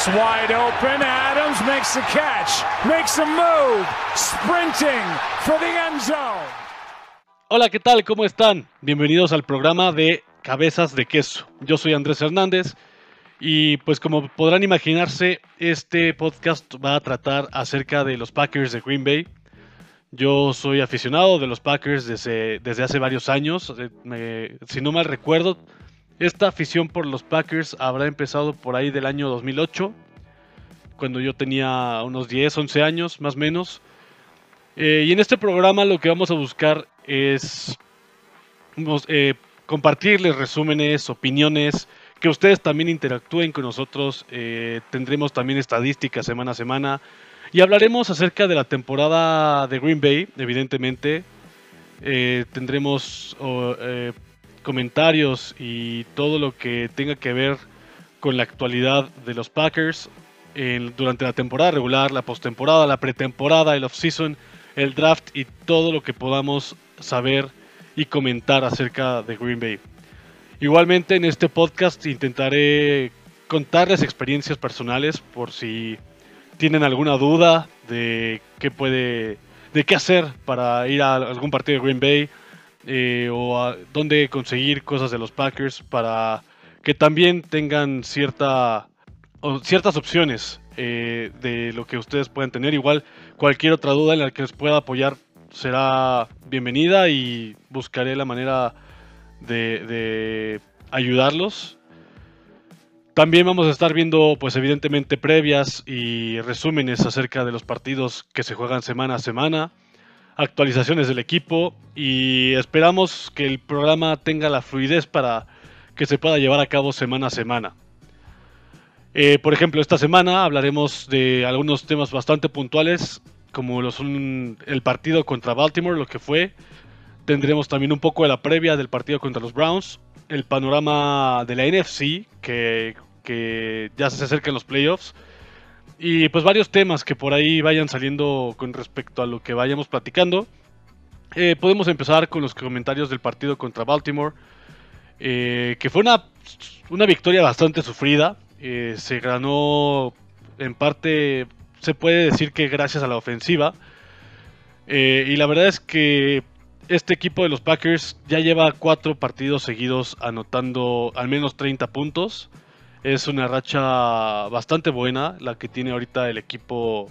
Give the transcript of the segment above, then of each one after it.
pass wide open. Adams makes the catch, makes a move, sprinting for the end zone. Hola, ¿qué tal? ¿Cómo están? Bienvenidos al programa de Cabezas de Queso. Yo soy Andrés Hernández y pues como podrán imaginarse, este podcast va a tratar acerca de los Packers de Green Bay. Yo soy aficionado de los Packers desde, desde hace varios años. Eh, si no mal recuerdo, esta afición por los Packers habrá empezado por ahí del año 2008, cuando yo tenía unos 10, 11 años más o menos. Eh, y en este programa lo que vamos a buscar es eh, compartirles resúmenes, opiniones, que ustedes también interactúen con nosotros. eh, tendremos también estadísticas semana a semana. Y hablaremos acerca de la temporada de Green Bay, evidentemente. Tendremos comentarios y todo lo que tenga que ver con la actualidad de los Packers durante la temporada regular, la postemporada, la pretemporada, el off-season, el draft y todo lo que podamos saber y comentar acerca de Green Bay. Igualmente en este podcast intentaré contarles experiencias personales por si tienen alguna duda de qué puede, de qué hacer para ir a algún partido de Green Bay eh, o a dónde conseguir cosas de los Packers para que también tengan cierta ciertas opciones eh, de lo que ustedes puedan tener. Igual cualquier otra duda en la que les pueda apoyar será bienvenida y buscaré la manera de, de ayudarlos. También vamos a estar viendo, pues evidentemente, previas y resúmenes acerca de los partidos que se juegan semana a semana, actualizaciones del equipo y esperamos que el programa tenga la fluidez para que se pueda llevar a cabo semana a semana. Eh, por ejemplo, esta semana hablaremos de algunos temas bastante puntuales, como el partido contra Baltimore, lo que fue. Tendremos también un poco de la previa del partido contra los Browns, el panorama de la NFC, que, que ya se acercan los playoffs, y pues varios temas que por ahí vayan saliendo con respecto a lo que vayamos platicando. Eh, podemos empezar con los comentarios del partido contra Baltimore, eh, que fue una, una victoria bastante sufrida. Eh, se ganó en parte, se puede decir que gracias a la ofensiva. Y la verdad es que este equipo de los Packers ya lleva cuatro partidos seguidos anotando al menos 30 puntos. Es una racha bastante buena la que tiene ahorita el equipo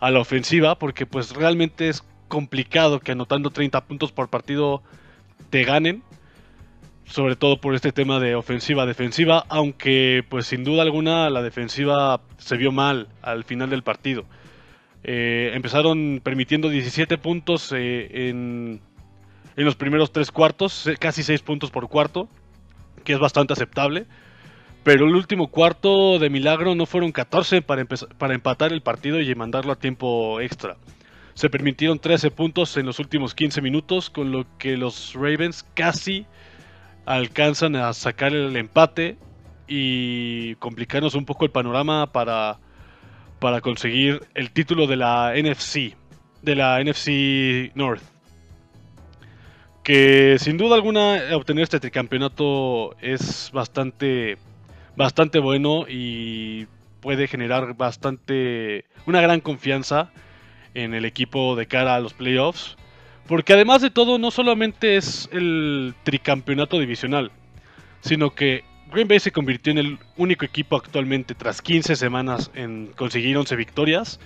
a la ofensiva, porque pues realmente es complicado que anotando 30 puntos por partido te ganen, sobre todo por este tema de ofensiva-defensiva, aunque pues sin duda alguna la defensiva se vio mal al final del partido. Eh, empezaron permitiendo 17 puntos eh, en, en los primeros tres cuartos, casi 6 puntos por cuarto, que es bastante aceptable. Pero el último cuarto de milagro no fueron 14 para, para empatar el partido y mandarlo a tiempo extra. Se permitieron 13 puntos en los últimos 15 minutos, con lo que los Ravens casi alcanzan a sacar el empate y complicarnos un poco el panorama para, para conseguir el título de la NFC, de la NFC North. Que sin duda alguna obtener este tricampeonato es bastante, bastante bueno y puede generar bastante, una gran confianza en el equipo de cara a los playoffs. Porque además de todo, no solamente es el tricampeonato divisional, sino que Green Bay se convirtió en el único equipo actualmente, tras 15 semanas, en conseguir 11 victorias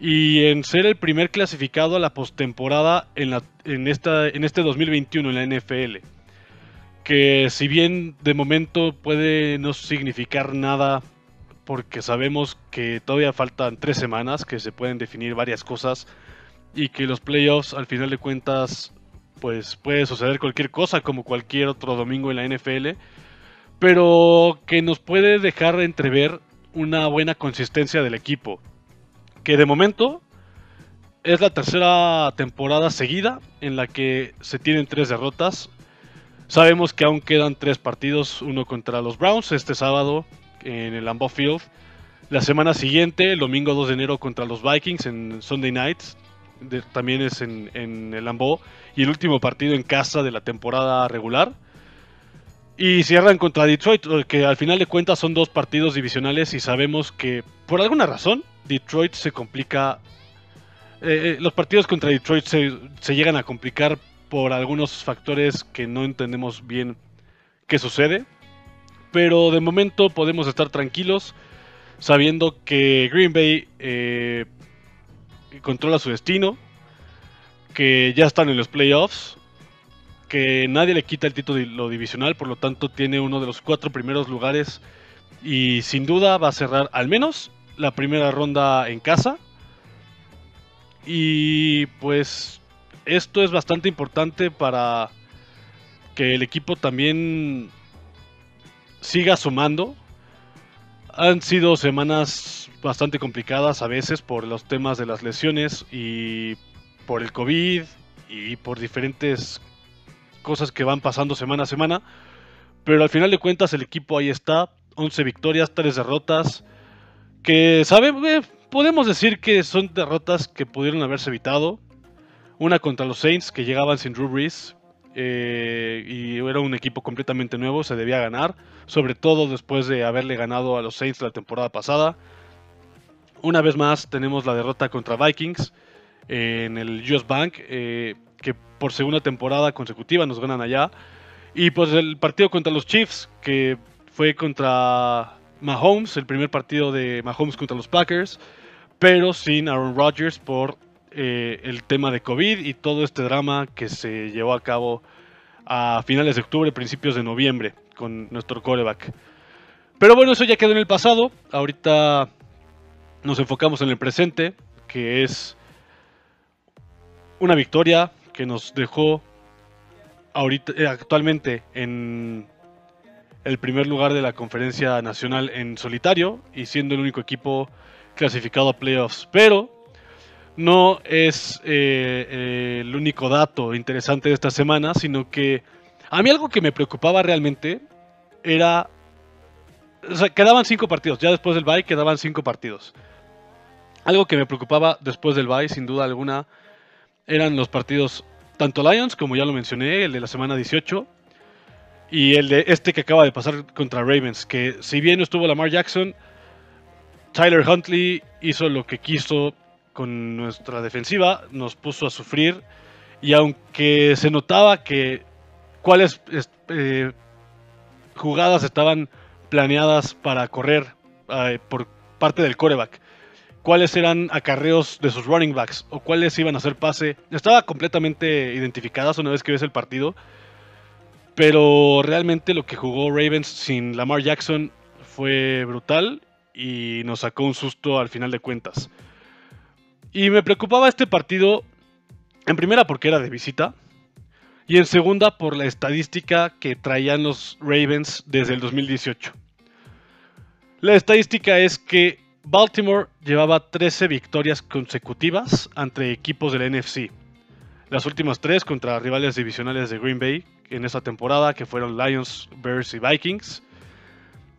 y en ser el primer clasificado a la postemporada en, en este 2021 en la NFL. Que si bien de momento puede no significar nada, porque sabemos que todavía faltan tres semanas, que se pueden definir varias cosas y que los playoffs al final de cuentas pues puede suceder cualquier cosa como cualquier otro domingo en la NFL, pero que nos puede dejar entrever una buena consistencia del equipo, que de momento es la tercera temporada seguida en la que se tienen tres derrotas. Sabemos que aún quedan tres partidos, uno contra los Browns este sábado en el Lambeau Field, la semana siguiente, el domingo 2 de enero contra los Vikings en Sunday Nights, también es en, en el Lambeau, y el último partido en casa de la temporada regular. Y cierran contra Detroit, que al final de cuentas son dos partidos divisionales y sabemos que por alguna razón Detroit se complica. Eh, eh, los partidos contra Detroit se, se, llegan a complicar por algunos factores que no entendemos bien qué sucede. Pero de momento podemos estar tranquilos sabiendo que Green Bay eh, controla su destino, que ya están en los playoffs que nadie le quita el título divisional, por lo tanto tiene uno de los cuatro primeros lugares y sin duda va a cerrar al menos la primera ronda en casa. Y pues esto es bastante importante para que el equipo también siga sumando. Han sido semanas bastante complicadas a veces por los temas de las lesiones y por el COVID y por diferentes cosas que van pasando semana a semana. Pero al final de cuentas el equipo ahí está, 11 victorias, 3 derrotas, que sabe, eh, podemos decir que son derrotas que pudieron haberse evitado. Una contra los Saints, que llegaban sin Drew Brees, eh, y era un equipo completamente nuevo, se debía ganar, sobre todo después de haberle ganado a los Saints la temporada pasada. Una vez más tenemos la derrota contra Vikings en el US Bank. Eh, que por segunda temporada consecutiva nos ganan allá. Y pues el partido contra los Chiefs, que fue contra Mahomes, el primer partido de Mahomes contra los Packers, pero sin Aaron Rodgers por eh, el tema de COVID y todo este drama que se llevó a cabo a finales de octubre, principios de noviembre, con nuestro coreback. Pero bueno, eso ya quedó en el pasado. Ahorita nos enfocamos en el presente, que es una victoria que nos dejó ahorita, eh, actualmente en el primer lugar de la conferencia nacional en solitario y siendo el único equipo clasificado a playoffs. Pero no es eh, el único dato interesante de esta semana, sino que a mí algo que me preocupaba realmente era... O sea, quedaban cinco partidos, ya después del bye quedaban cinco partidos. Algo que me preocupaba después del bye, sin duda alguna, eran los partidos tanto Lions, como ya lo mencioné, el de la semana 18, y el de este que acaba de pasar contra Ravens, que si bien estuvo Lamar Jackson, Tyler Huntley hizo lo que quiso con nuestra defensiva, nos puso a sufrir, y aunque se notaba que cuáles eh, jugadas estaban planeadas para correr por parte del coreback, cuáles eran acarreos de sus running backs o cuáles iban a hacer pase. Estaba completamente identificadas una vez que ves el partido. Pero realmente lo que jugó Ravens sin Lamar Jackson fue brutal y nos sacó un susto al final de cuentas. Y me preocupaba este partido, en primera porque era de visita, y en segunda por la estadística que traían los Ravens desde el 2018. La estadística es que Baltimore llevaba 13 victorias consecutivas ante equipos del NFC. Las últimas tres contra rivales divisionales de Green Bay en esa temporada, que fueron Lions, Bears y Vikings.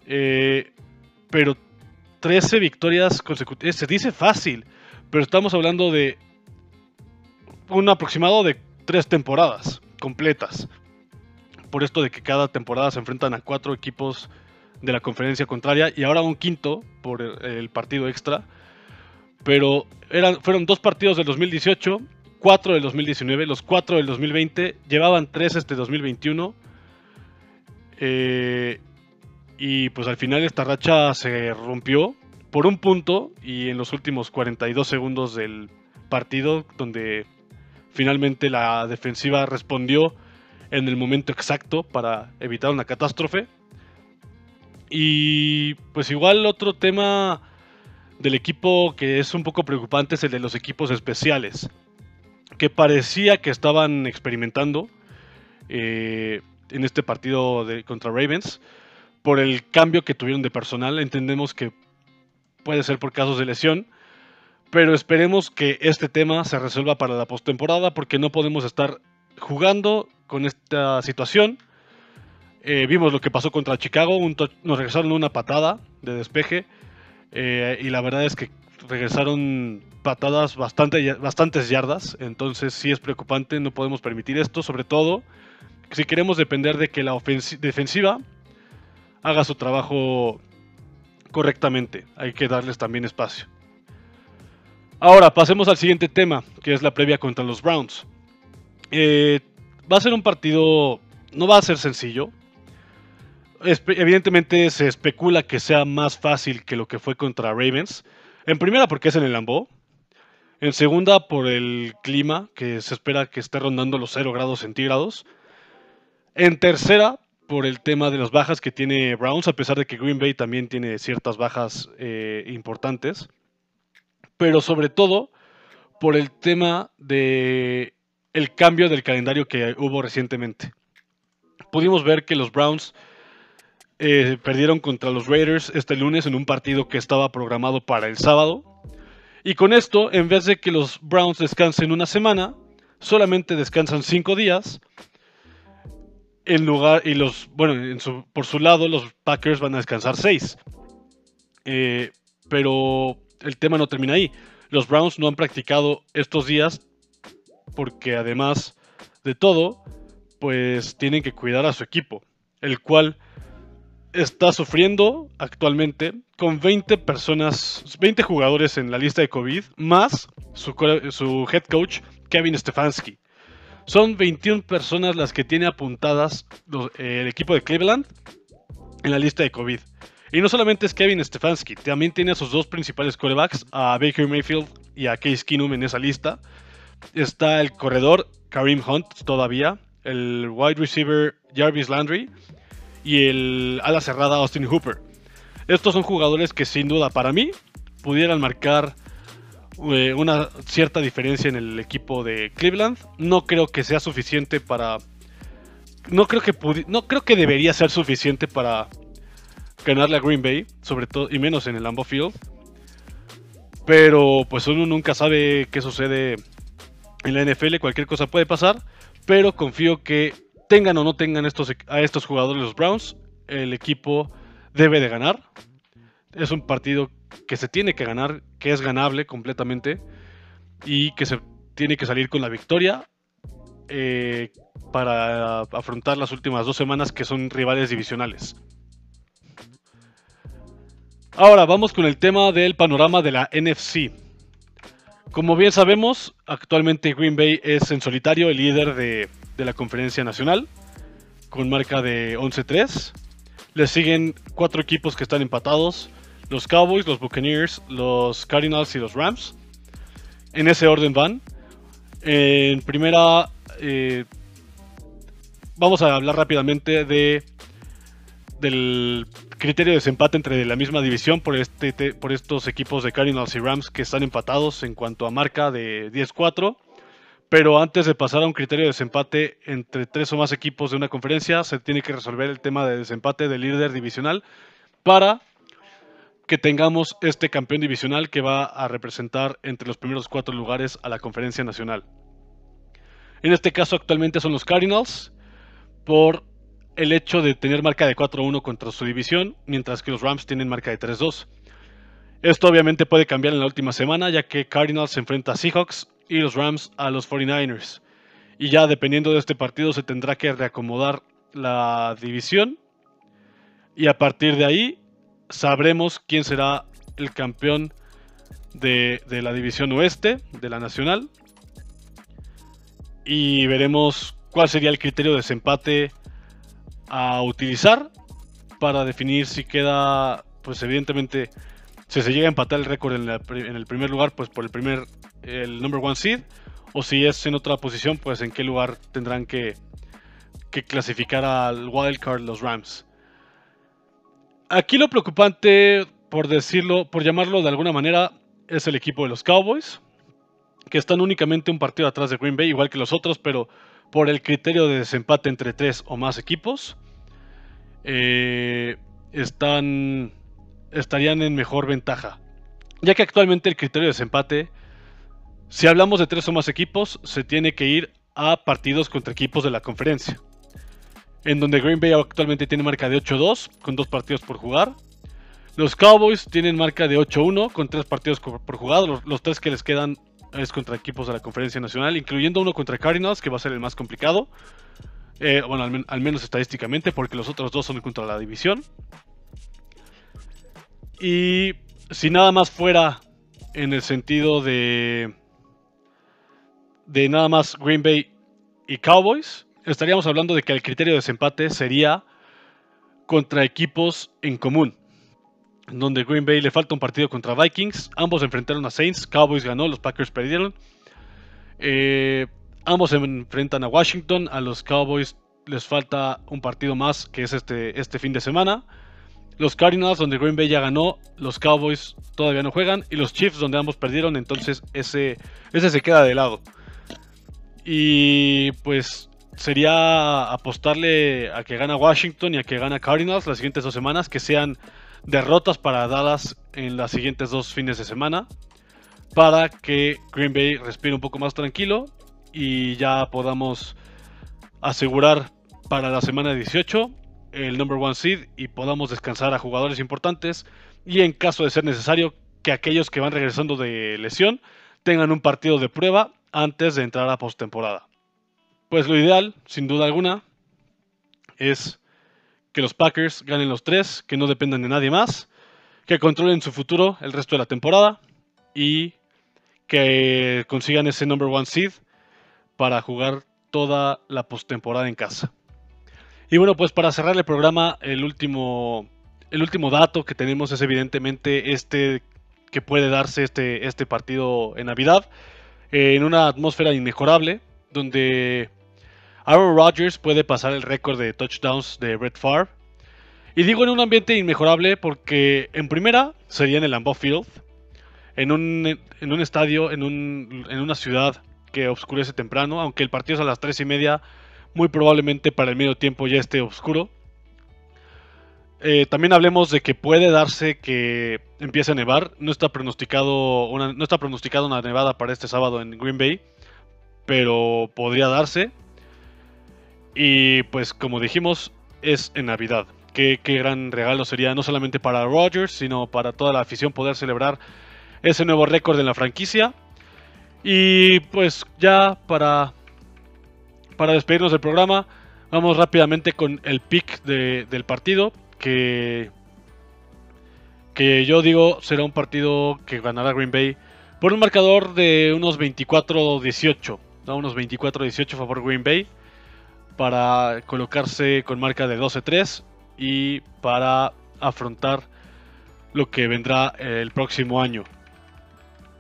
Eh, pero 13 victorias consecutivas. Se dice fácil, pero estamos hablando de un aproximado de tres temporadas completas. Por esto de que cada temporada se enfrentan a cuatro equipos de la conferencia contraria y ahora un quinto por el, partido extra. Pero eran, fueron dos partidos del 2018, cuatro del 2019, los cuatro del 2020, llevaban tres este 2021. Eh, y pues al final esta racha se rompió por un punto y en los últimos 42 segundos del partido donde finalmente la defensiva respondió en el momento exacto para evitar una catástrofe. Y pues igual otro tema del equipo que es un poco preocupante es el de los equipos especiales, que parecía que estaban experimentando eh, en este partido de, contra Ravens por el cambio que tuvieron de personal. Entendemos que puede ser por casos de lesión, pero esperemos que este tema se resuelva para la postemporada porque no podemos estar jugando con esta situación. Eh, vimos lo que pasó contra Chicago, nos regresaron una patada de despeje eh, y la verdad es que regresaron patadas bastante, bastantes yardas, entonces sí es preocupante, no podemos permitir esto, sobre todo si queremos depender de que la defensiva haga su trabajo correctamente. Hay que darles también espacio. Ahora, pasemos al siguiente tema, que es la previa contra los Browns. Eh, va a ser un partido, no va a ser sencillo. evidentemente se especula que sea más fácil que lo que fue contra Ravens. En primera porque es en el Lambeau. En segunda por el clima, que se espera que esté rondando los 0 grados centígrados. En tercera por el tema de las bajas que tiene Browns, a pesar de que Green Bay también tiene ciertas bajas eh, importantes. Pero sobre todo por el tema de el cambio del calendario que hubo recientemente. Pudimos ver que los Browns eh, perdieron contra los Raiders este lunes en un partido que estaba programado para el sábado. Y con esto, en vez de que los Browns descansen una semana, solamente descansan cinco días en lugar, y los, bueno, por su lado, los Packers van a descansar seis. Eh, pero el tema no termina ahí. Los Browns no han practicado estos días porque además de todo, pues tienen que cuidar a su equipo, el cual está sufriendo actualmente con 20 personas, 20 jugadores en la lista de COVID, más su, su head coach Kevin Stefanski. Son 21 personas las que tiene apuntadas el equipo de Cleveland en la lista de COVID. Y no solamente es Kevin Stefanski, también tiene a sus dos principales corebacks, a Baker Mayfield y a Case Keenum en esa lista. Está el corredor Kareem Hunt todavía, el wide receiver Jarvis Landry y el ala cerrada Austin Hooper. Estos son jugadores que sin duda para mí pudieran marcar eh, una cierta diferencia en el equipo de Cleveland. No creo que sea suficiente para. No creo que no creo que debería ser suficiente para ganarle a Green Bay, sobre todo y menos en el Lambeau Field. Pero pues uno nunca sabe qué sucede en la NFL, cualquier cosa puede pasar, pero confío que tengan o no tengan estos, a estos jugadores los Browns, el equipo debe de ganar. Es un partido que se tiene que ganar, que es ganable completamente y que se tiene que salir con la victoria eh, para afrontar las últimas dos semanas que son rivales divisionales. Ahora vamos con el tema del panorama de la NFC. Como bien sabemos, actualmente Green Bay es en solitario el líder de, de la conferencia nacional, con marca de 11-3. Le siguen cuatro equipos que están empatados, los Cowboys, los Buccaneers, los Cardinals y los Rams. En ese orden van. En primera, eh, vamos a hablar rápidamente de del criterio de desempate entre la misma división por, este, por estos equipos de Cardinals y Rams que están empatados en cuanto a marca de 10-4. Pero antes de pasar a un criterio de desempate entre tres o más equipos de una conferencia, se tiene que resolver el tema de desempate del líder divisional para que tengamos este campeón divisional que va a representar entre los primeros cuatro lugares a la conferencia nacional. En este caso actualmente son los Cardinals por el hecho de tener marca de 4-1 contra su división, mientras que los Rams tienen marca de 3-2. Esto obviamente puede cambiar en la última semana, ya que Cardinals se enfrenta a Seahawks y los Rams a los 49ers. Y ya dependiendo de este partido se tendrá que reacomodar la división. Y a partir de ahí sabremos quién será el campeón de, la división oeste, de la nacional. Y veremos cuál sería el criterio de desempate a utilizar para definir si queda, pues evidentemente, si se llega a empatar el récord en, el primer lugar, pues por el primer, el number one seed, o si es en otra posición, pues en qué lugar tendrán que, que clasificar al wildcard los Rams. Aquí lo preocupante, por decirlo, por llamarlo de alguna manera, es el equipo de los Cowboys, que están únicamente un partido atrás de Green Bay, igual que los otros, pero por el criterio de desempate entre tres o más equipos, eh, están, estarían en mejor ventaja. Ya que actualmente el criterio de desempate, si hablamos de tres o más equipos, se tiene que ir a partidos contra equipos de la conferencia en donde Green Bay actualmente tiene marca de 8-2 con dos partidos por jugar. Los Cowboys tienen marca de 8-1 con tres partidos por jugar. Los, tres que les quedan es contra equipos de la Conferencia Nacional, incluyendo uno contra Cardinals, que va a ser el más complicado. Eh, bueno, al, menos estadísticamente, porque los otros dos son contra la división. Y si nada más fuera en el sentido de. de nada más Green Bay y Cowboys, estaríamos hablando de que el criterio de desempate sería contra equipos en común. Donde Green Bay le falta un partido contra Vikings. Ambos enfrentaron a Saints. Cowboys ganó, los Packers perdieron. Eh, ambos se enfrentan a Washington. A los Cowboys les falta un partido más, que es este, este fin de semana. Los Cardinals, donde Green Bay ya ganó, los Cowboys todavía no juegan. Y los Chiefs, donde ambos perdieron, entonces ese, ese se queda de lado. Y pues sería apostarle a que gana Washington y a que gana Cardinals las siguientes dos semanas, que sean derrotas para Dallas en las siguientes dos fines de semana, para que Green Bay respire un poco más tranquilo y ya podamos asegurar para la semana 18 el number one seed y podamos descansar a jugadores importantes y en caso de ser necesario que aquellos que van regresando de lesión tengan un partido de prueba antes de entrar a postemporada. Pues lo ideal, sin duda alguna, es que los Packers ganen los tres, que no dependan de nadie más, que controlen su futuro el resto de la temporada y que consigan ese number one seed para jugar toda la postemporada en casa. Y bueno, pues para cerrar el programa, el último, el último dato que tenemos es evidentemente este que puede darse este, este partido en Navidad, eh, en una atmósfera inmejorable, donde Aaron Rodgers puede pasar el récord de touchdowns de Brett Favre. Y digo en un ambiente inmejorable porque en primera sería en el Lambeau Field, en un, estadio, en, un, en una ciudad que oscurece temprano, aunque el partido es a las 3 y media, muy probablemente para el medio tiempo ya esté oscuro. Eh, también hablemos de que puede darse que empiece a nevar. No está pronosticado no está pronosticado una nevada para este sábado en Green Bay, pero podría darse. Y pues como dijimos, es en Navidad. Qué, gran regalo sería no solamente para Rogers, sino para toda la afición poder celebrar ese nuevo récord en la franquicia. Y pues ya para, para despedirnos del programa, vamos rápidamente con el pick del partido. Que, que yo digo será un partido que ganará Green Bay por un marcador de unos 24-18. Unos 24-18 a favor Green Bay para colocarse con marca de 12-3 y para afrontar lo que vendrá el próximo año.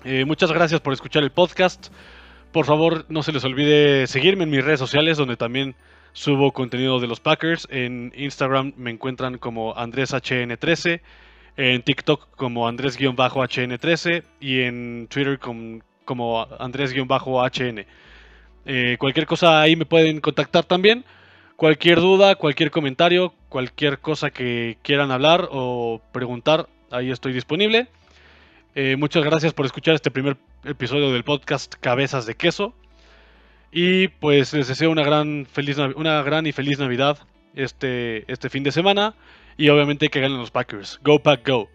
Eh, muchas gracias por escuchar el podcast. Por favor, no se les olvide seguirme en mis redes sociales donde también subo contenido de los Packers. En Instagram me encuentran como AndrésHN13, en TikTok como Andrés-HN13 y en Twitter como, Andrés-HN. Eh, cualquier cosa ahí me pueden contactar también. Cualquier duda, cualquier comentario, cualquier cosa que quieran hablar o preguntar, ahí estoy disponible. Eh, muchas gracias por escuchar este primer episodio del podcast Cabezas de Queso. Y pues les deseo una gran, feliz, una gran y feliz Navidad este, este fin de semana. Y obviamente que ganen los Packers. Go Pack Go.